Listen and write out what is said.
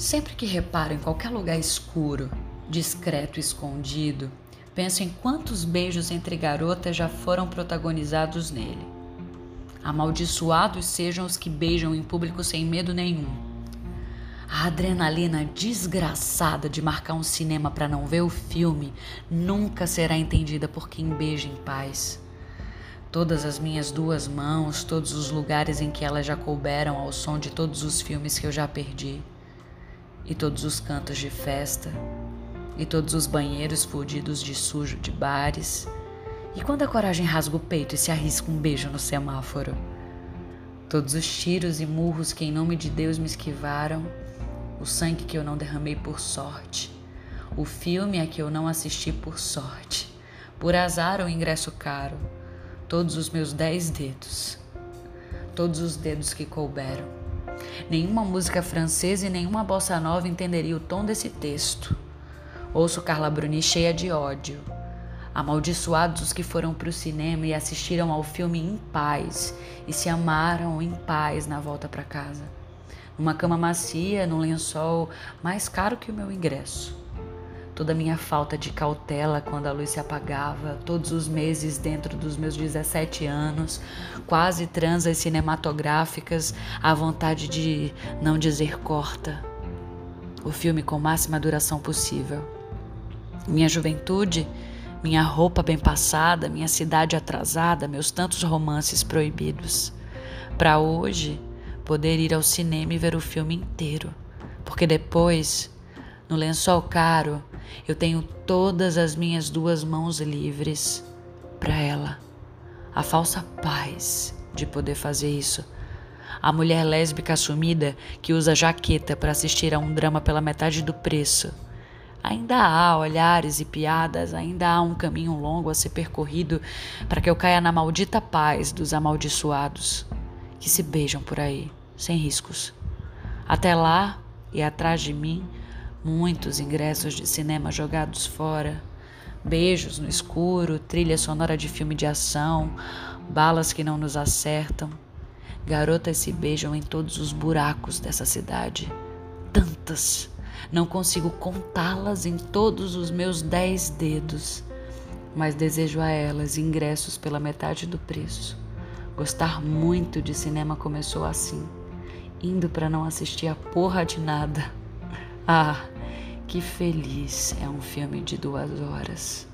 Sempre que reparo em qualquer lugar escuro, discreto e escondido, penso em quantos beijos entre garotas já foram protagonizados nele. Amaldiçoados sejam os que beijam em público sem medo nenhum. A adrenalina desgraçada de marcar um cinema para não ver o filme nunca será entendida por quem beija em paz. Todas as minhas duas mãos, todos os lugares em que elas já couberam ao som de todos os filmes que eu já perdi e todos os cantos de festa, e todos os banheiros fudidos de sujo de bares, e quando a coragem rasga o peito e se arrisca um beijo no semáforo. Todos os tiros e murros que em nome de Deus me esquivaram, o sangue que eu não derramei por sorte, o filme a que eu não assisti por sorte, por azar ou ingresso caro, todos os meus dez dedos, todos os dedos que couberam Nenhuma música francesa e nenhuma bossa nova entenderia o tom desse texto. Ouço Carla Bruni cheia de ódio. Amaldiçoados os que foram para o cinema e assistiram ao filme em paz e se amaram em paz na volta para casa. Numa cama macia, num lençol mais caro que o meu ingresso toda a minha falta de cautela quando a luz se apagava, todos os meses dentro dos meus 17 anos, quase transas cinematográficas, a vontade de não dizer corta. O filme com máxima duração possível. Minha juventude, minha roupa bem passada, minha cidade atrasada, meus tantos romances proibidos. Para hoje, poder ir ao cinema e ver o filme inteiro, porque depois, no lençol caro, eu tenho todas as minhas duas mãos livres para ela. A falsa paz de poder fazer isso. A mulher lésbica assumida que usa jaqueta para assistir a um drama pela metade do preço. Ainda há olhares e piadas, ainda há um caminho longo a ser percorrido para que eu caia na maldita paz dos amaldiçoados que se beijam por aí, sem riscos. Até lá e atrás de mim, muitos ingressos de cinema jogados fora, beijos no escuro, trilha sonora de filme de ação, balas que não nos acertam. Garotas se beijam em todos os buracos dessa cidade. Tantas! Não consigo contá-las em todos os meus dez dedos, mas desejo a elas ingressos pela metade do preço. Gostar muito de cinema começou assim, indo para não assistir a porra de nada. Ah, que feliz é um filme de duas horas.